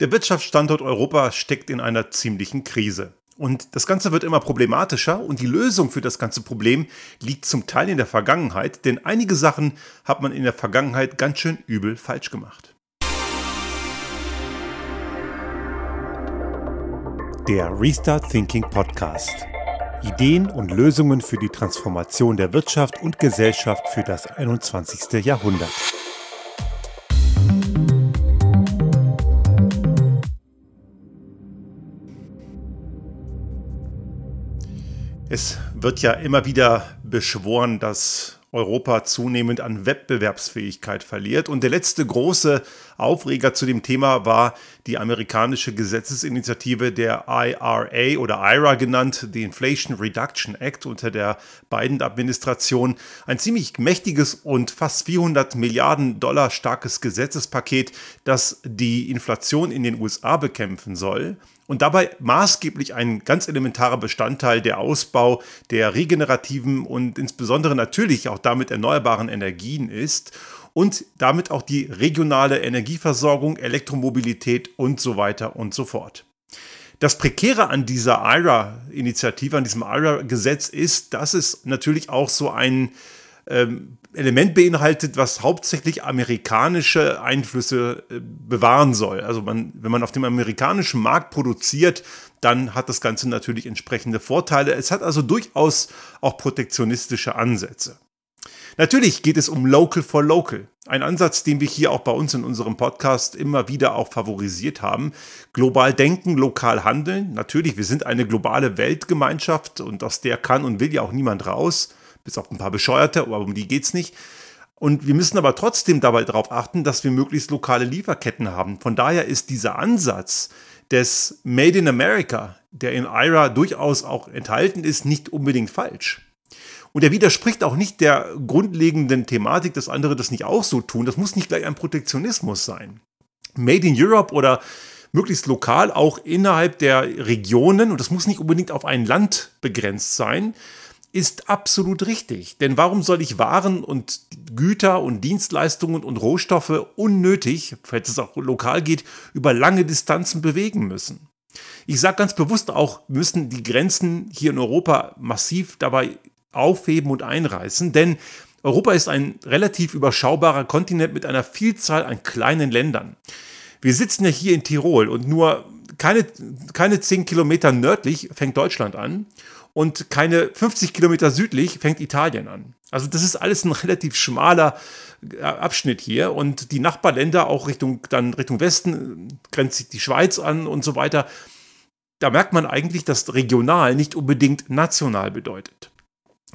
Der Wirtschaftsstandort Europa steckt in einer ziemlichen Krise. Und das Ganze wird immer problematischer und die Lösung für das ganze Problem liegt zum Teil in der Vergangenheit, denn einige Sachen hat man in der Vergangenheit ganz schön übel falsch gemacht. Der Restart Thinking Podcast. Ideen und Lösungen für die Transformation der Wirtschaft und Gesellschaft für das 21. Jahrhundert. Es wird ja immer wieder beschworen, dass Europa zunehmend an Wettbewerbsfähigkeit verliert. Und der letzte große Aufreger zu dem Thema war die amerikanische Gesetzesinitiative der IRA oder IRA genannt, die Inflation Reduction Act unter der Biden-Administration. Ein ziemlich mächtiges und fast 400 Milliarden Dollar starkes Gesetzespaket, das die Inflation in den USA bekämpfen soll und dabei maßgeblich ein ganz elementarer Bestandteil der Ausbau der regenerativen und insbesondere natürlich auch damit erneuerbaren Energien ist und damit auch die regionale Energieversorgung, Elektromobilität und so weiter und so fort. Das Prekäre an dieser IRA-Initiative, an diesem IRA-Gesetz ist, dass es natürlich auch so ein ähm, Element beinhaltet, was hauptsächlich amerikanische Einflüsse äh, bewahren soll. Also man, wenn man auf dem amerikanischen Markt produziert, dann hat das Ganze natürlich entsprechende Vorteile. Es hat also durchaus auch protektionistische Ansätze. Natürlich geht es um Local for Local. Ein Ansatz, den wir hier auch bei uns in unserem Podcast immer wieder auch favorisiert haben. Global denken, lokal handeln. Natürlich, wir sind eine globale Weltgemeinschaft und aus der kann und will ja auch niemand raus bis auf ein paar Bescheuerte, aber um die geht es nicht. Und wir müssen aber trotzdem dabei darauf achten, dass wir möglichst lokale Lieferketten haben. Von daher ist dieser Ansatz des Made in America, der in IRA durchaus auch enthalten ist, nicht unbedingt falsch. Und er widerspricht auch nicht der grundlegenden Thematik, dass andere das nicht auch so tun. Das muss nicht gleich ein Protektionismus sein. Made in Europe oder möglichst lokal auch innerhalb der Regionen, und das muss nicht unbedingt auf ein Land begrenzt sein, ist absolut richtig. Denn warum soll ich Waren und Güter und Dienstleistungen und Rohstoffe unnötig, falls es auch lokal geht, über lange Distanzen bewegen müssen? Ich sage ganz bewusst auch, müssen die Grenzen hier in Europa massiv dabei aufheben und einreißen, denn Europa ist ein relativ überschaubarer Kontinent mit einer Vielzahl an kleinen Ländern. Wir sitzen ja hier in Tirol und nur keine, keine 10 Kilometer nördlich fängt Deutschland an und keine 50 Kilometer südlich fängt Italien an. Also das ist alles ein relativ schmaler äh, Abschnitt hier und die Nachbarländer auch Richtung dann Richtung Westen äh, grenzt sich die Schweiz an und so weiter. Da merkt man eigentlich, dass regional nicht unbedingt national bedeutet.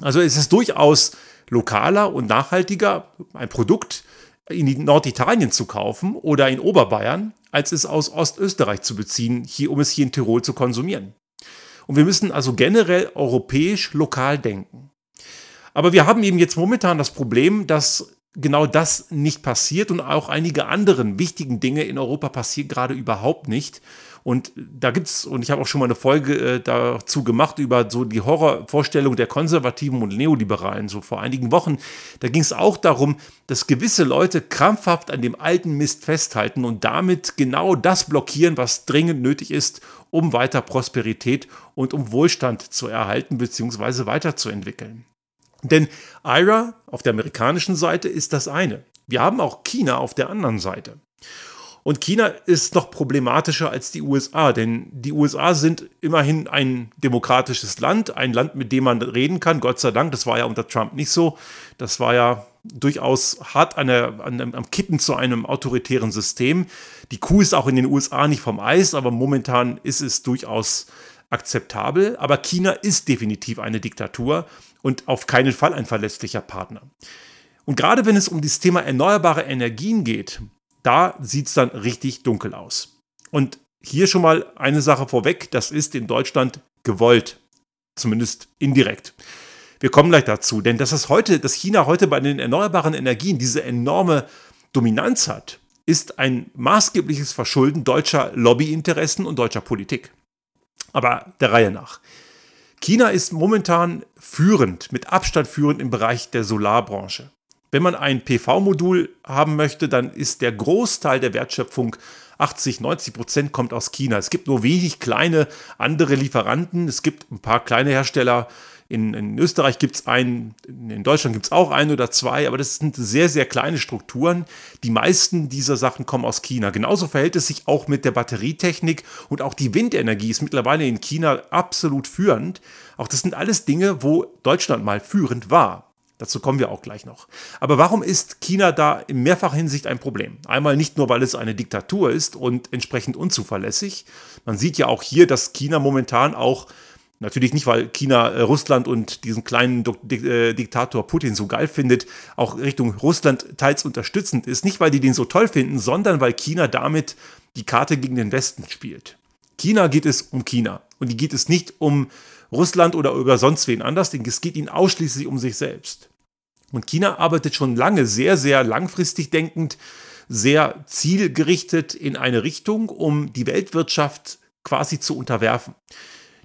Also es ist durchaus lokaler und nachhaltiger, ein Produkt in Norditalien zu kaufen oder in Oberbayern, als es aus Ostösterreich zu beziehen, hier, um es hier in Tirol zu konsumieren. Und wir müssen also generell europäisch lokal denken. Aber wir haben eben jetzt momentan das Problem, dass genau das nicht passiert und auch einige anderen wichtigen Dinge in Europa passieren gerade überhaupt nicht. Und da gibt es, und ich habe auch schon mal eine Folge äh, dazu gemacht, über so die Horrorvorstellung der Konservativen und Neoliberalen, so vor einigen Wochen. Da ging es auch darum, dass gewisse Leute krampfhaft an dem alten Mist festhalten und damit genau das blockieren, was dringend nötig ist, um weiter Prosperität und um Wohlstand zu erhalten bzw. weiterzuentwickeln. Denn IRA auf der amerikanischen Seite ist das eine. Wir haben auch China auf der anderen Seite. Und China ist noch problematischer als die USA, denn die USA sind immerhin ein demokratisches Land, ein Land, mit dem man reden kann. Gott sei Dank, das war ja unter Trump nicht so. Das war ja durchaus hart an der, an, am Kippen zu einem autoritären System. Die Kuh ist auch in den USA nicht vom Eis, aber momentan ist es durchaus akzeptabel. Aber China ist definitiv eine Diktatur und auf keinen Fall ein verlässlicher Partner. Und gerade wenn es um das Thema erneuerbare Energien geht, da sieht es dann richtig dunkel aus. Und hier schon mal eine Sache vorweg, das ist in Deutschland gewollt, zumindest indirekt. Wir kommen gleich dazu, denn dass es heute, dass China heute bei den erneuerbaren Energien diese enorme Dominanz hat, ist ein maßgebliches Verschulden deutscher Lobbyinteressen und deutscher Politik. Aber der Reihe nach. China ist momentan führend, mit Abstand führend im Bereich der Solarbranche. Wenn man ein PV-Modul haben möchte, dann ist der Großteil der Wertschöpfung 80, 90 Prozent kommt aus China. Es gibt nur wenig kleine andere Lieferanten. Es gibt ein paar kleine Hersteller. In, in Österreich gibt es einen, in Deutschland gibt es auch ein oder zwei, aber das sind sehr, sehr kleine Strukturen. Die meisten dieser Sachen kommen aus China. Genauso verhält es sich auch mit der Batterietechnik und auch die Windenergie ist mittlerweile in China absolut führend. Auch das sind alles Dinge, wo Deutschland mal führend war. Dazu kommen wir auch gleich noch. Aber warum ist China da in mehrfacher Hinsicht ein Problem? Einmal nicht nur, weil es eine Diktatur ist und entsprechend unzuverlässig. Man sieht ja auch hier, dass China momentan auch, natürlich nicht, weil China äh, Russland und diesen kleinen äh, Diktator Putin so geil findet, auch Richtung Russland teils unterstützend ist. Nicht, weil die den so toll finden, sondern weil China damit die Karte gegen den Westen spielt. China geht es um China und die geht es nicht um Russland oder über sonst wen anders, denn es geht ihnen ausschließlich um sich selbst. Und China arbeitet schon lange sehr, sehr langfristig denkend, sehr zielgerichtet in eine Richtung, um die Weltwirtschaft quasi zu unterwerfen.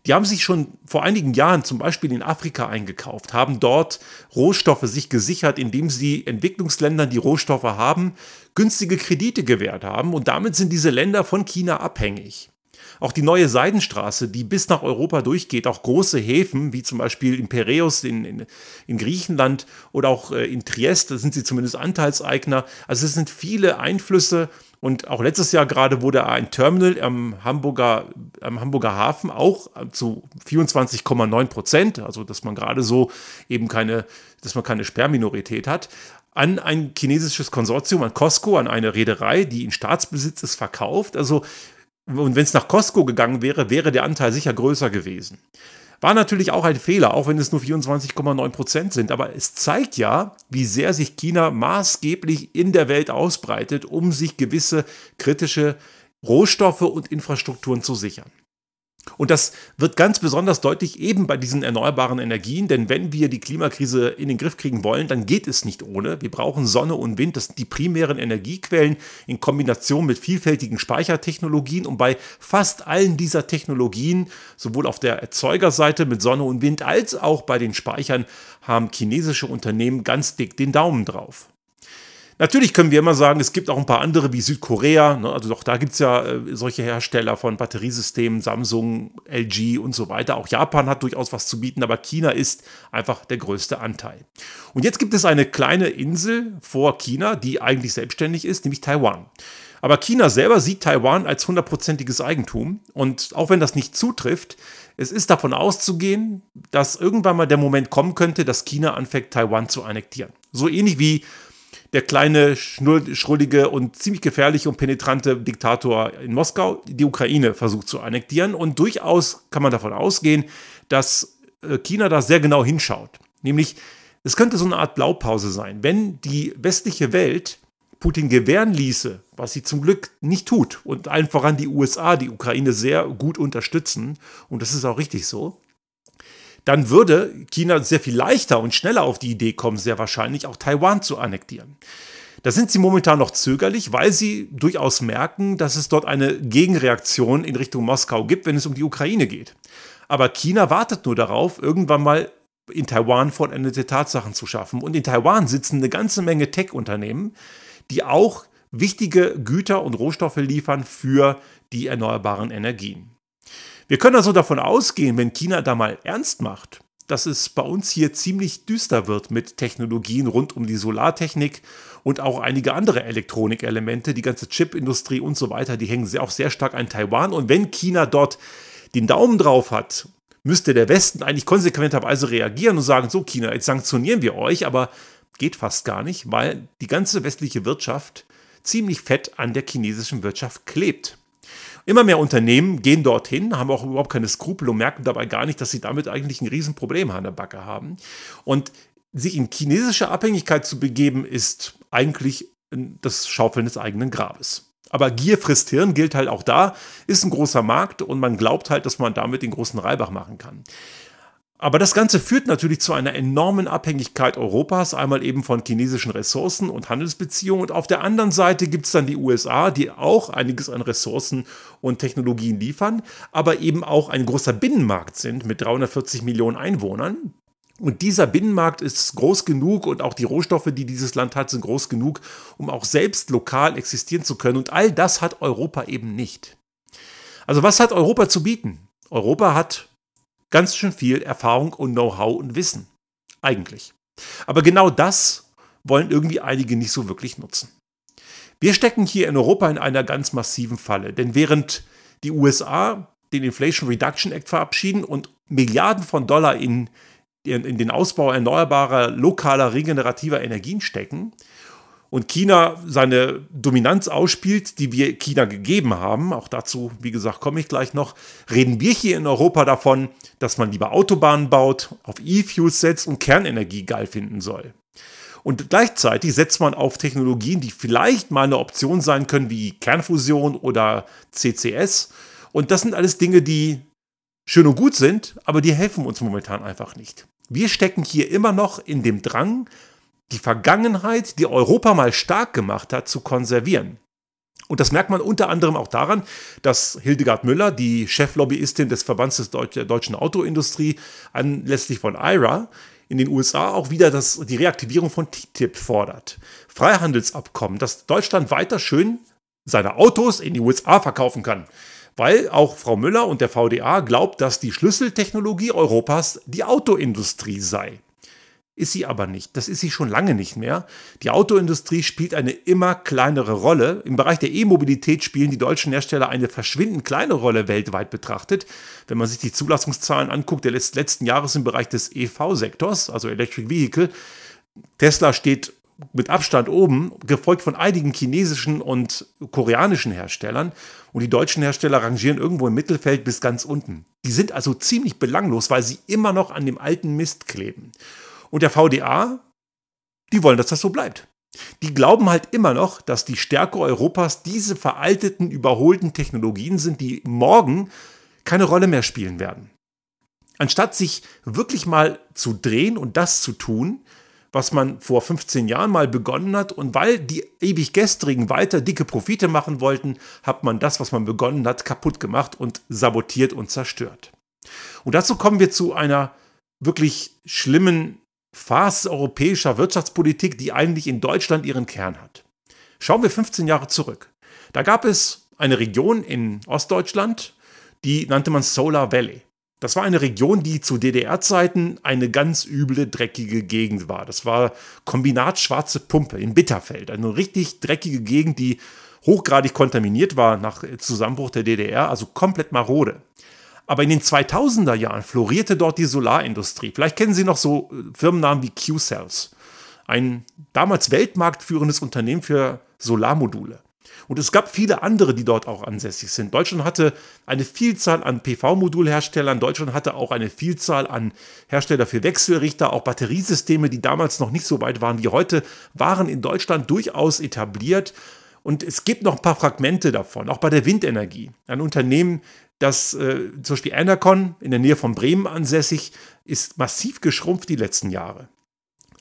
Die haben sich schon vor einigen Jahren zum Beispiel in Afrika eingekauft, haben dort Rohstoffe sich gesichert, indem sie Entwicklungsländern, die Rohstoffe haben, günstige Kredite gewährt haben und damit sind diese Länder von China abhängig. Auch die neue Seidenstraße, die bis nach Europa durchgeht, auch große Häfen, wie zum Beispiel in Piräus in, in, in Griechenland oder auch äh, in Triest, da sind sie zumindest Anteilseigner. Also es sind viele Einflüsse. Und auch letztes Jahr gerade wurde ein Terminal am Hamburger, am Hamburger Hafen auch zu 24,9 Prozent, also dass man gerade so eben keine, dass man keine Sperrminorität hat, an ein chinesisches Konsortium, an Costco, an eine Reederei, die in Staatsbesitz ist, verkauft. Also und wenn es nach Costco gegangen wäre, wäre der Anteil sicher größer gewesen. War natürlich auch ein Fehler, auch wenn es nur 24,9 Prozent sind. Aber es zeigt ja, wie sehr sich China maßgeblich in der Welt ausbreitet, um sich gewisse kritische Rohstoffe und Infrastrukturen zu sichern. Und das wird ganz besonders deutlich eben bei diesen erneuerbaren Energien, denn wenn wir die Klimakrise in den Griff kriegen wollen, dann geht es nicht ohne. Wir brauchen Sonne und Wind, das sind die primären Energiequellen in Kombination mit vielfältigen Speichertechnologien. Und bei fast allen dieser Technologien, sowohl auf der Erzeugerseite mit Sonne und Wind als auch bei den Speichern, haben chinesische Unternehmen ganz dick den Daumen drauf. Natürlich können wir immer sagen, es gibt auch ein paar andere wie Südkorea. Ne? Also doch da gibt es ja äh, solche Hersteller von Batteriesystemen, Samsung, LG und so weiter. Auch Japan hat durchaus was zu bieten, aber China ist einfach der größte Anteil. Und jetzt gibt es eine kleine Insel vor China, die eigentlich selbstständig ist, nämlich Taiwan. Aber China selber sieht Taiwan als hundertprozentiges Eigentum. Und auch wenn das nicht zutrifft, es ist davon auszugehen, dass irgendwann mal der Moment kommen könnte, dass China anfängt, Taiwan zu annektieren. So ähnlich wie der kleine, schrullige und ziemlich gefährliche und penetrante Diktator in Moskau die Ukraine versucht zu annektieren. Und durchaus kann man davon ausgehen, dass äh, China da sehr genau hinschaut. Nämlich, es könnte so eine Art Blaupause sein. Wenn die westliche Welt Putin gewähren ließe, was sie zum Glück nicht tut, und allen voran die USA die Ukraine sehr gut unterstützen, und das ist auch richtig so, dann würde China sehr viel leichter und schneller auf die Idee kommen, sehr wahrscheinlich auch Taiwan zu annektieren. Da sind sie momentan noch zögerlich, weil sie durchaus merken, dass es dort eine Gegenreaktion in Richtung Moskau gibt, wenn es um die Ukraine geht. Aber China wartet nur darauf, irgendwann mal in Taiwan vollendete Tatsachen zu schaffen. Und in Taiwan sitzen eine ganze Menge Tech-Unternehmen, die auch wichtige Güter und Rohstoffe liefern für die erneuerbaren Energien. Wir können also davon ausgehen, wenn China da mal ernst macht, dass es bei uns hier ziemlich düster wird mit Technologien rund um die Solartechnik und auch einige andere Elektronikelemente, die ganze Chipindustrie und so weiter, die hängen auch sehr stark an Taiwan. Und wenn China dort den Daumen drauf hat, müsste der Westen eigentlich konsequenterweise reagieren und sagen, so China, jetzt sanktionieren wir euch, aber geht fast gar nicht, weil die ganze westliche Wirtschaft ziemlich fett an der chinesischen Wirtschaft klebt. Immer mehr Unternehmen gehen dorthin, haben auch überhaupt keine Skrupel und merken dabei gar nicht, dass sie damit eigentlich ein Riesenproblem an der Backe haben. Und sich in chinesische Abhängigkeit zu begeben, ist eigentlich das Schaufeln des eigenen Grabes. Aber Gier frisst Hirn gilt halt auch da, ist ein großer Markt und man glaubt halt, dass man damit den großen Reibach machen kann. Aber das Ganze führt natürlich zu einer enormen Abhängigkeit Europas, einmal eben von chinesischen Ressourcen und Handelsbeziehungen. Und auf der anderen Seite gibt es dann die USA, die auch einiges an Ressourcen und Technologien liefern, aber eben auch ein großer Binnenmarkt sind mit 340 Millionen Einwohnern. Und dieser Binnenmarkt ist groß genug und auch die Rohstoffe, die dieses Land hat, sind groß genug, um auch selbst lokal existieren zu können. Und all das hat Europa eben nicht. Also was hat Europa zu bieten? Europa hat ganz schön viel Erfahrung und Know-how und Wissen. Eigentlich. Aber genau das wollen irgendwie einige nicht so wirklich nutzen. Wir stecken hier in Europa in einer ganz massiven Falle, denn während die USA den Inflation Reduction Act verabschieden und Milliarden von Dollar in in, in den Ausbau erneuerbarer, lokaler, regenerativer Energien stecken und China seine Dominanz ausspielt, die wir China gegeben haben, auch dazu, wie gesagt, komme ich gleich noch, reden wir hier in Europa davon, dass man lieber Autobahnen baut, auf E-Fuels setzt und Kernenergie geil finden soll. Und gleichzeitig setzt man auf Technologien, die vielleicht mal eine Option sein können, wie Kernfusion oder CCS. Und das sind alles Dinge, die schön und gut sind, aber die helfen uns momentan einfach nicht. Wir stecken hier immer noch in dem Drang, die Vergangenheit, die Europa mal stark gemacht hat, zu konservieren. Und das merkt man unter anderem auch daran, dass Hildegard Müller, die Cheflobbyistin des Verbands der deutschen Autoindustrie, anlässlich von IRA, in den USA auch wieder das, die Reaktivierung von TTIP fordert. Freihandelsabkommen, dass Deutschland weiter schön seine Autos in die USA verkaufen kann weil auch Frau Müller und der VDA glaubt, dass die Schlüsseltechnologie Europas die Autoindustrie sei. Ist sie aber nicht. Das ist sie schon lange nicht mehr. Die Autoindustrie spielt eine immer kleinere Rolle. Im Bereich der E-Mobilität spielen die deutschen Hersteller eine verschwindend kleine Rolle weltweit betrachtet. Wenn man sich die Zulassungszahlen anguckt, der letzten Jahres im Bereich des EV-Sektors, also Electric Vehicle, Tesla steht mit Abstand oben, gefolgt von einigen chinesischen und koreanischen Herstellern. Und die deutschen Hersteller rangieren irgendwo im Mittelfeld bis ganz unten. Die sind also ziemlich belanglos, weil sie immer noch an dem alten Mist kleben. Und der VDA, die wollen, dass das so bleibt. Die glauben halt immer noch, dass die Stärke Europas diese veralteten, überholten Technologien sind, die morgen keine Rolle mehr spielen werden. Anstatt sich wirklich mal zu drehen und das zu tun, was man vor 15 Jahren mal begonnen hat. Und weil die ewig Gestrigen weiter dicke Profite machen wollten, hat man das, was man begonnen hat, kaputt gemacht und sabotiert und zerstört. Und dazu kommen wir zu einer wirklich schlimmen Farce europäischer Wirtschaftspolitik, die eigentlich in Deutschland ihren Kern hat. Schauen wir 15 Jahre zurück. Da gab es eine Region in Ostdeutschland, die nannte man Solar Valley. Das war eine Region, die zu DDR-Zeiten eine ganz üble, dreckige Gegend war. Das war Kombinat Schwarze Pumpe in Bitterfeld. Eine richtig dreckige Gegend, die hochgradig kontaminiert war nach Zusammenbruch der DDR, also komplett marode. Aber in den 2000er Jahren florierte dort die Solarindustrie. Vielleicht kennen Sie noch so äh, Firmennamen wie Q-Cells. Ein damals weltmarktführendes Unternehmen für Solarmodule. Und es gab viele andere, die dort auch ansässig sind. Deutschland hatte eine Vielzahl an PV-Modulherstellern. Deutschland hatte auch eine Vielzahl an Hersteller für Wechselrichter. Auch Batteriesysteme, die damals noch nicht so weit waren wie heute, waren in Deutschland durchaus etabliert. Und es gibt noch ein paar Fragmente davon, auch bei der Windenergie. Ein Unternehmen, das äh, zum Beispiel Enercon in der Nähe von Bremen ansässig, ist massiv geschrumpft die letzten Jahre.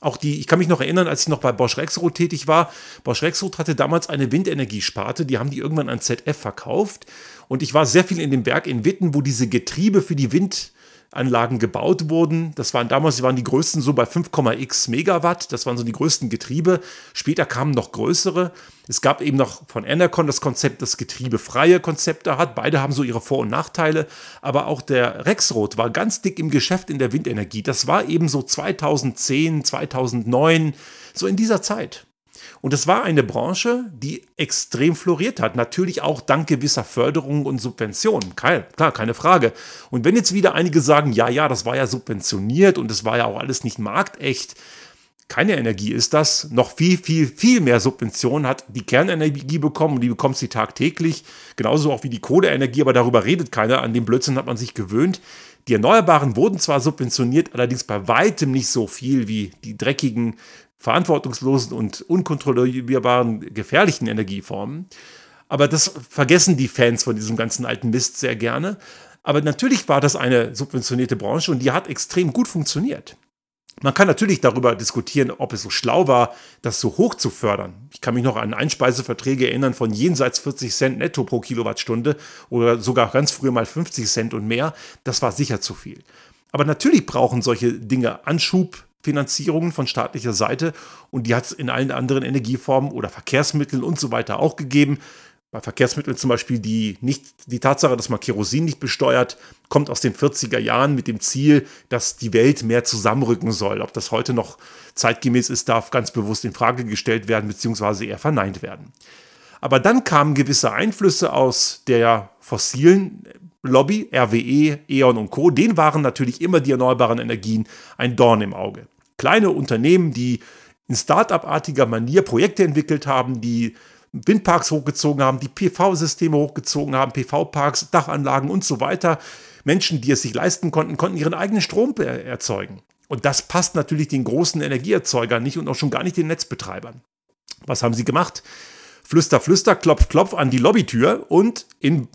Auch die, ich kann mich noch erinnern, als ich noch bei Bosch Rexroth tätig war. Bosch Rexroth hatte damals eine Windenergiesparte, die haben die irgendwann an ZF verkauft. Und ich war sehr viel in dem Werk in Witten, wo diese Getriebe für die Wind Anlagen gebaut wurden. Das waren damals, waren die größten so bei 5,x Megawatt. Das waren so die größten Getriebe. Später kamen noch größere. Es gab eben noch von Enercon das Konzept, das getriebefreie Konzepte hat. Beide haben so ihre Vor- und Nachteile. Aber auch der Rexroth war ganz dick im Geschäft in der Windenergie. Das war eben so 2010, 2009, so in dieser Zeit. Und es war eine Branche, die extrem floriert hat. Natürlich auch dank gewisser Förderungen und Subventionen. Kein, klar, keine Frage. Und wenn jetzt wieder einige sagen, ja, ja, das war ja subventioniert und es war ja auch alles nicht marktecht, keine Energie ist das. Noch viel, viel, viel mehr Subventionen hat die Kernenergie bekommen und die bekommt sie tagtäglich. Genauso auch wie die Kohleenergie, aber darüber redet keiner. An den Blödsinn hat man sich gewöhnt. Die Erneuerbaren wurden zwar subventioniert, allerdings bei weitem nicht so viel wie die dreckigen verantwortungslosen und unkontrollierbaren, gefährlichen Energieformen. Aber das vergessen die Fans von diesem ganzen alten Mist sehr gerne. Aber natürlich war das eine subventionierte Branche und die hat extrem gut funktioniert. Man kann natürlich darüber diskutieren, ob es so schlau war, das so hoch zu fördern. Ich kann mich noch an Einspeiseverträge erinnern von jenseits 40 Cent netto pro Kilowattstunde oder sogar ganz früher mal 50 Cent und mehr. Das war sicher zu viel. Aber natürlich brauchen solche Dinge Anschubfinanzierungen von staatlicher Seite und die hat es in allen anderen Energieformen oder Verkehrsmitteln und so weiter auch gegeben. Bei Verkehrsmitteln zum Beispiel die, nicht, die Tatsache, dass man Kerosin nicht besteuert, kommt aus den 40er Jahren mit dem Ziel, dass die Welt mehr zusammenrücken soll. Ob das heute noch zeitgemäß ist, darf ganz bewusst in Frage gestellt werden, beziehungsweise eher verneint werden. Aber dann kamen gewisse Einflüsse aus der fossilen Lobby, RWE, E.ON und Co., denen waren natürlich immer die erneuerbaren Energien ein Dorn im Auge. Kleine Unternehmen, die in Start-up-artiger Manier Projekte entwickelt haben, die Windparks hochgezogen haben, die PV-Systeme hochgezogen haben, PV-Parks, Dachanlagen und so weiter. Menschen, die es sich leisten konnten, konnten ihren eigenen Strom erzeugen. Und das passt natürlich den großen Energieerzeugern nicht und auch schon gar nicht den Netzbetreibern. Was haben sie gemacht? Flüster, Flüster, Klopf, Klopf an die Lobbytür und in,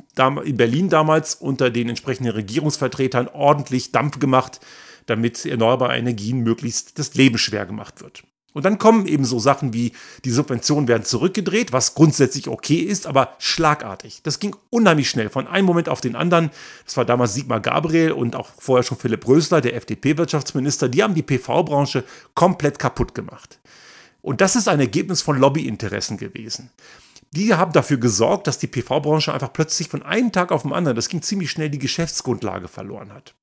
in Berlin damals unter den entsprechenden Regierungsvertretern ordentlich Dampf gemacht, damit erneuerbare Energien möglichst das Leben schwer gemacht wird. Und dann kommen eben so Sachen wie, die Subventionen werden zurückgedreht, was grundsätzlich okay ist, aber schlagartig. Das ging unheimlich schnell, von einem Moment auf den anderen. Das war damals Sigmar Gabriel und auch vorher schon Philipp Rösler, der FDP-Wirtschaftsminister. Die haben die PV-Branche komplett kaputt gemacht. Und das ist ein Ergebnis von Lobbyinteressen gewesen. Die haben dafür gesorgt, dass die PV-Branche einfach plötzlich von einem Tag auf den anderen, das ging ziemlich schnell, die Geschäftsgrundlage verloren hat.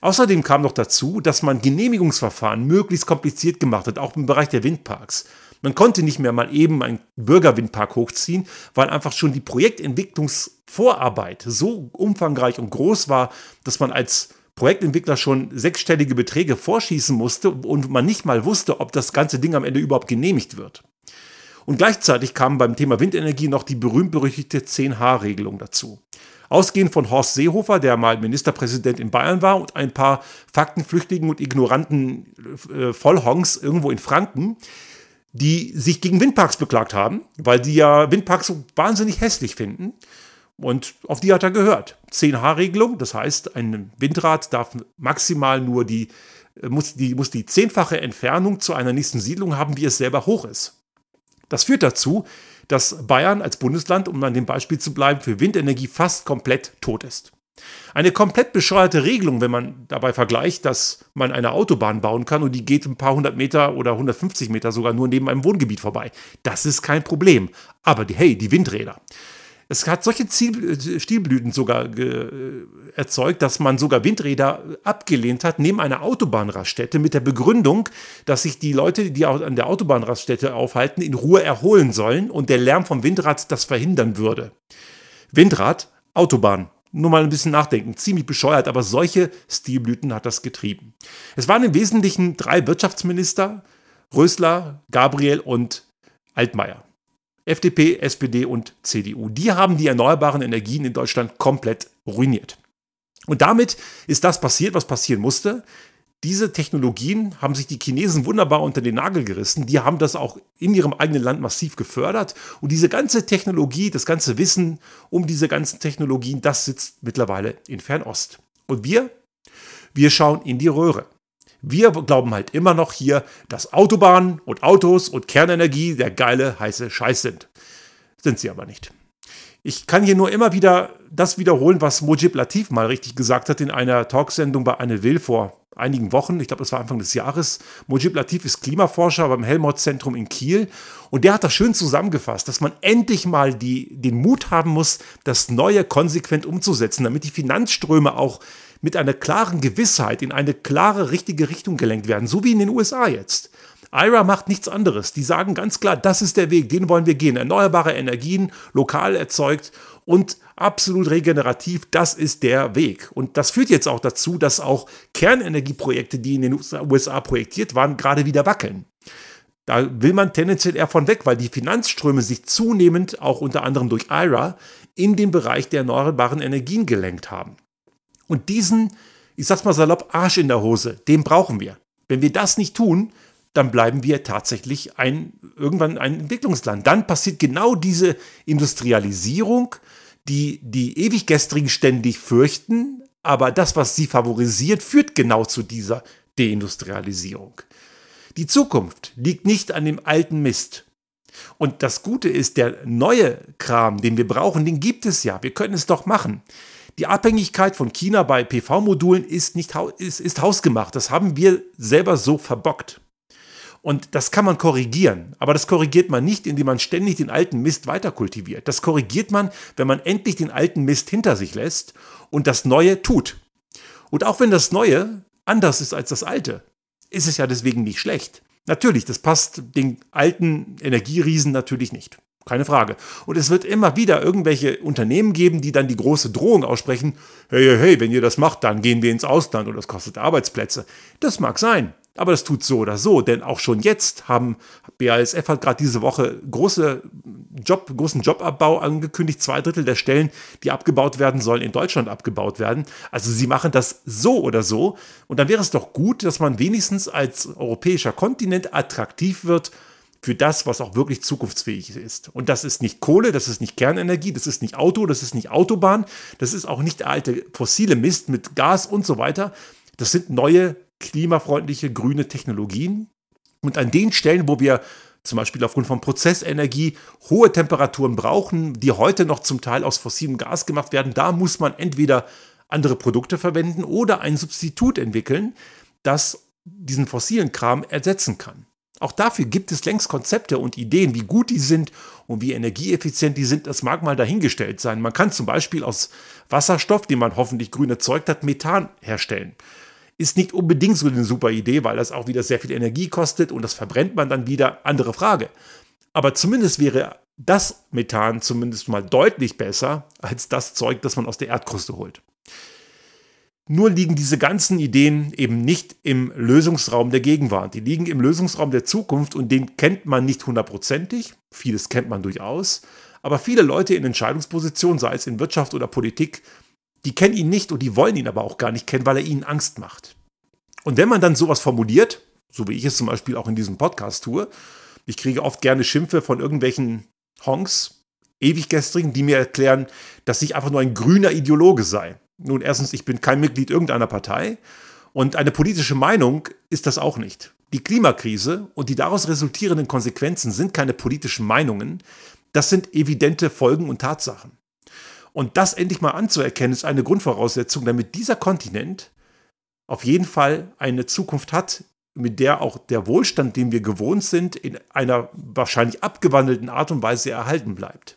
Außerdem kam noch dazu, dass man Genehmigungsverfahren möglichst kompliziert gemacht hat, auch im Bereich der Windparks. Man konnte nicht mehr mal eben einen Bürgerwindpark hochziehen, weil einfach schon die Projektentwicklungsvorarbeit so umfangreich und groß war, dass man als Projektentwickler schon sechsstellige Beträge vorschießen musste und man nicht mal wusste, ob das ganze Ding am Ende überhaupt genehmigt wird. Und gleichzeitig kam beim Thema Windenergie noch die berühmt-berüchtigte 10H-Regelung dazu. Ausgehend von Horst Seehofer, der mal Ministerpräsident in Bayern war, und ein paar faktenflüchtigen und ignoranten äh, Vollhongs irgendwo in Franken, die sich gegen Windparks beklagt haben, weil die ja Windparks so wahnsinnig hässlich finden. Und auf die hat er gehört. 10H-Regelung, das heißt, ein Windrad darf maximal nur die, äh, muss die, muss die zehnfache Entfernung zu einer nächsten Siedlung haben, wie es selber hoch ist. Das führt dazu, dass Bayern als Bundesland, um an dem Beispiel zu bleiben, für Windenergie fast komplett tot ist. Eine komplett bescheuerte Regelung, wenn man dabei vergleicht, dass man eine Autobahn bauen kann und die geht ein paar hundert Meter oder 150 Meter sogar nur neben einem Wohngebiet vorbei. Das ist kein Problem. Aber hey, die Windräder. Es hat solche Ziel, Stilblüten sogar äh, erzeugt, dass man sogar Windräder abgelehnt hat neben einer Autobahnraststätte mit der Begründung, dass sich die Leute, die an der Autobahnraststätte aufhalten, in Ruhe erholen sollen und der Lärm vom Windrad das verhindern würde. Windrad, Autobahn. Nur mal ein bisschen nachdenken. Ziemlich bescheuert, aber solche Stilblüten hat das getrieben. Es waren im Wesentlichen drei Wirtschaftsminister, Rösler, Gabriel und Altmaier. FDP, SPD und CDU. Die haben die erneuerbaren Energien in Deutschland komplett ruiniert. Und damit ist das passiert, was passieren musste. Diese Technologien haben sich die Chinesen wunderbar unter den Nagel gerissen. Die haben das auch in ihrem eigenen Land massiv gefördert. Und diese ganze Technologie, das ganze Wissen um diese ganzen Technologien, das sitzt mittlerweile in Fernost. Und wir, wir schauen in die Röhre. Wir glauben halt immer noch hier, dass Autobahnen und Autos und Kernenergie der geile, heiße Scheiß sind. Sind sie aber nicht. Ich kann hier nur immer wieder das wiederholen, was Mojib Latif mal richtig gesagt hat in einer Talksendung bei Anne Will vor einigen Wochen. Ich glaube, das war Anfang des Jahres. Mojib Latif ist Klimaforscher beim Helmholtz-Zentrum in Kiel. Und der hat das schön zusammengefasst, dass man endlich mal die, den Mut haben muss, das Neue konsequent umzusetzen, damit die Finanzströme auch mit einer klaren Gewissheit in eine klare, richtige Richtung gelenkt werden, so wie in den USA jetzt. IRA macht nichts anderes. Die sagen ganz klar, das ist der Weg, den wollen wir gehen. Erneuerbare Energien, lokal erzeugt und absolut regenerativ, das ist der Weg. Und das führt jetzt auch dazu, dass auch Kernenergieprojekte, die in den USA projektiert waren, gerade wieder wackeln. Da will man tendenziell eher von weg, weil die Finanzströme sich zunehmend, auch unter anderem durch IRA, in den Bereich der erneuerbaren Energien gelenkt haben. Und diesen, ich sag's mal salopp, Arsch in der Hose, den brauchen wir. Wenn wir das nicht tun, dann bleiben wir tatsächlich ein, irgendwann ein Entwicklungsland. Dann passiert genau diese Industrialisierung, die die Ewiggestrigen ständig fürchten, aber das, was sie favorisiert, führt genau zu dieser Deindustrialisierung. Die Zukunft liegt nicht an dem alten Mist. Und das Gute ist, der neue Kram, den wir brauchen, den gibt es ja. Wir können es doch machen Die Abhängigkeit von China bei PV-Modulen ist, nicht, ist, ist hausgemacht. Das haben wir selber so verbockt. Und das kann man korrigieren. Aber das korrigiert man nicht, indem man ständig den alten Mist weiterkultiviert. Das korrigiert man, wenn man endlich den alten Mist hinter sich lässt und das Neue tut. Und auch wenn das Neue anders ist als das Alte, ist es ja deswegen nicht schlecht. Natürlich, das passt den alten Energieriesen natürlich nicht. Keine Frage. Und es wird immer wieder irgendwelche Unternehmen geben, die dann die große Drohung aussprechen, hey, hey, hey, wenn ihr das macht, dann gehen wir ins Ausland und das kostet Arbeitsplätze. Das mag sein. Aber das tut so oder so, denn auch schon jetzt haben BASF hat gerade diese Woche große Job, großen Jobabbau angekündigt. Zwei Drittel der Stellen, die abgebaut werden sollen, in Deutschland abgebaut werden. Also sie machen das so oder so. Und dann wäre es doch gut, dass man wenigstens als europäischer Kontinent attraktiv wird für das, was auch wirklich zukunftsfähig ist. Und das ist nicht Kohle, das ist nicht Kernenergie, das ist nicht Auto, das ist nicht Autobahn, das ist auch nicht alte fossile Mist mit Gas und so weiter. Das sind neue klimafreundliche grüne Technologien. Und an den Stellen, wo wir zum Beispiel aufgrund von Prozessenergie hohe Temperaturen brauchen, die heute noch zum Teil aus fossilem Gas gemacht werden, da muss man entweder andere Produkte verwenden oder ein Substitut entwickeln, das diesen fossilen Kram ersetzen kann. Auch dafür gibt es längst Konzepte und Ideen, wie gut die sind und wie energieeffizient die sind, das mag mal dahingestellt sein. Man kann zum Beispiel aus Wasserstoff, den man hoffentlich grün erzeugt hat, Methan herstellen. Ist nicht unbedingt so eine super Idee, weil das auch wieder sehr viel Energie kostet und das verbrennt man dann wieder. Andere Frage. Aber zumindest wäre das Methan zumindest mal deutlich besser als das Zeug, das man aus der Erdkruste holt. Nur liegen diese ganzen Ideen eben nicht im Lösungsraum der Gegenwart. Die liegen im Lösungsraum der Zukunft und den kennt man nicht hundertprozentig. Vieles kennt man durchaus. Aber viele Leute in Entscheidungspositionen, sei es in Wirtschaft oder Politik, die kennen ihn nicht und die wollen ihn aber auch gar nicht kennen, weil er ihnen Angst macht. Und wenn man dann sowas formuliert, so wie ich es zum Beispiel auch in diesem Podcast tue, ich kriege oft gerne Schimpfe von irgendwelchen Honks, Ewiggestrigen, die mir erklären, dass ich einfach nur ein grüner Ideologe sei. Nun, erstens, ich bin kein Mitglied irgendeiner Partei und eine politische Meinung ist das auch nicht. Die Klimakrise und die daraus resultierenden Konsequenzen sind keine politischen Meinungen, das sind evidente Folgen und Tatsachen. Und das endlich mal anzuerkennen, ist eine Grundvoraussetzung, damit dieser Kontinent auf jeden Fall eine Zukunft hat, mit der auch der Wohlstand, den wir gewohnt sind, in einer wahrscheinlich abgewandelten Art und Weise erhalten bleibt.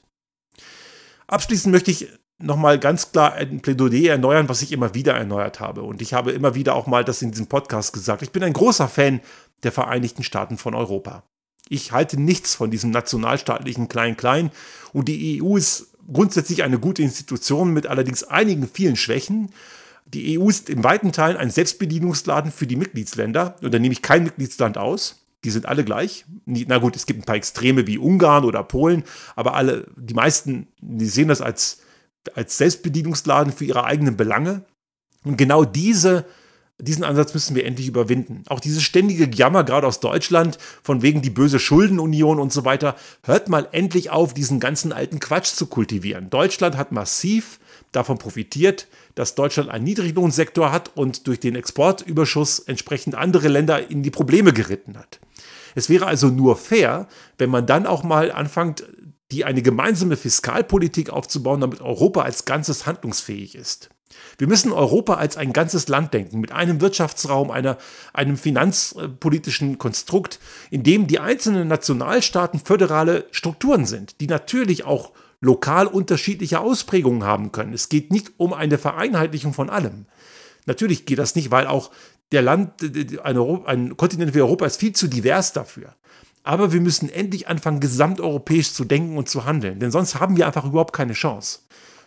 Abschließend möchte ich nochmal ganz klar ein Plädoyer erneuern, was ich immer wieder erneuert habe. Und ich habe immer wieder auch mal das in diesem Podcast gesagt. Ich bin ein großer Fan der Vereinigten Staaten von Europa. Ich halte nichts von diesem nationalstaatlichen Klein-Klein und die EU ist grundsätzlich eine gute Institution mit allerdings einigen vielen Schwächen. Die EU ist in weiten Teilen ein Selbstbedienungsladen für die Mitgliedsländer. Und da nehme ich kein Mitgliedsland aus. Die sind alle gleich. Na gut, es gibt ein paar Extreme wie Ungarn oder Polen, aber alle, die meisten, die sehen das als, als Selbstbedienungsladen für ihre eigenen Belange. Und genau diese diesen Ansatz müssen wir endlich überwinden. Auch dieses ständige Jammer, gerade aus Deutschland, von wegen die böse Schuldenunion und so weiter, hört mal endlich auf, diesen ganzen alten Quatsch zu kultivieren. Deutschland hat massiv davon profitiert, dass Deutschland einen Niedriglohnsektor hat und durch den Exportüberschuss entsprechend andere Länder in die Probleme geritten hat. Es wäre also nur fair, wenn man dann auch mal anfängt, die eine gemeinsame Fiskalpolitik aufzubauen, damit Europa als Ganzes handlungsfähig ist. Wir müssen Europa als ein ganzes Land denken, mit einem Wirtschaftsraum, einer, einem finanzpolitischen Konstrukt, in dem die einzelnen Nationalstaaten föderale Strukturen sind, die natürlich auch lokal unterschiedliche Ausprägungen haben können. Es geht nicht um eine Vereinheitlichung von allem. Natürlich geht das nicht, weil auch der Land, ein, ein Kontinent wie Europa ist viel zu divers dafür. Aber wir müssen endlich anfangen, gesamteuropäisch zu denken und zu handeln, denn sonst haben wir einfach überhaupt keine Chance.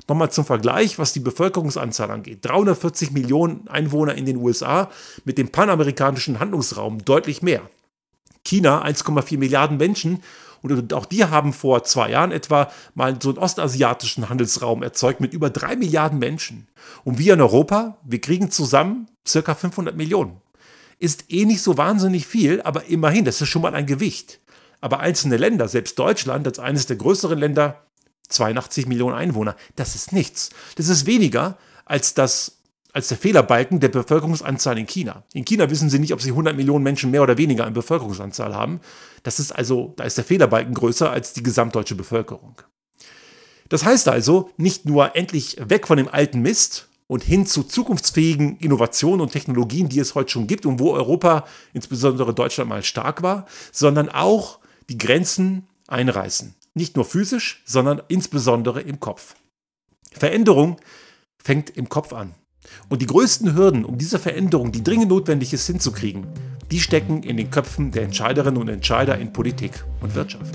Nochmal zum Vergleich, was die Bevölkerungsanzahl angeht. 340 Millionen Einwohner in den USA mit dem panamerikanischen Handlungsraum deutlich mehr. China 1,4 Milliarden Menschen und auch die haben vor zwei Jahren etwa mal so einen ostasiatischen Handelsraum erzeugt mit über drei Milliarden Menschen. Und wir in Europa, wir kriegen zusammen circa 500 Millionen. Ist eh nicht so wahnsinnig viel, aber immerhin, das ist schon mal ein Gewicht. Aber einzelne Länder, selbst Deutschland als eines der größeren Länder, 82 Millionen Einwohner. Das ist nichts. Das ist weniger als das als der Fehlerbalken der Bevölkerungsanzahl in China. In China wissen sie nicht, ob sie 100 Millionen Menschen mehr oder weniger an Bevölkerungsanzahl haben. Das ist also, da ist der Fehlerbalken größer als die gesamtdeutsche Bevölkerung. Das heißt also, nicht nur endlich weg von dem alten Mist und hin zu zukunftsfähigen Innovationen und Technologien, die es heute schon gibt und wo Europa, insbesondere Deutschland, mal stark war, sondern auch die Grenzen einreißen. Nicht nur physisch, sondern insbesondere im Kopf. Veränderung fängt im Kopf an. Und die größten Hürden, um diese Veränderung, die dringend notwendig ist, hinzukriegen, die stecken in den Köpfen der Entscheiderinnen und Entscheider in Politik und Wirtschaft.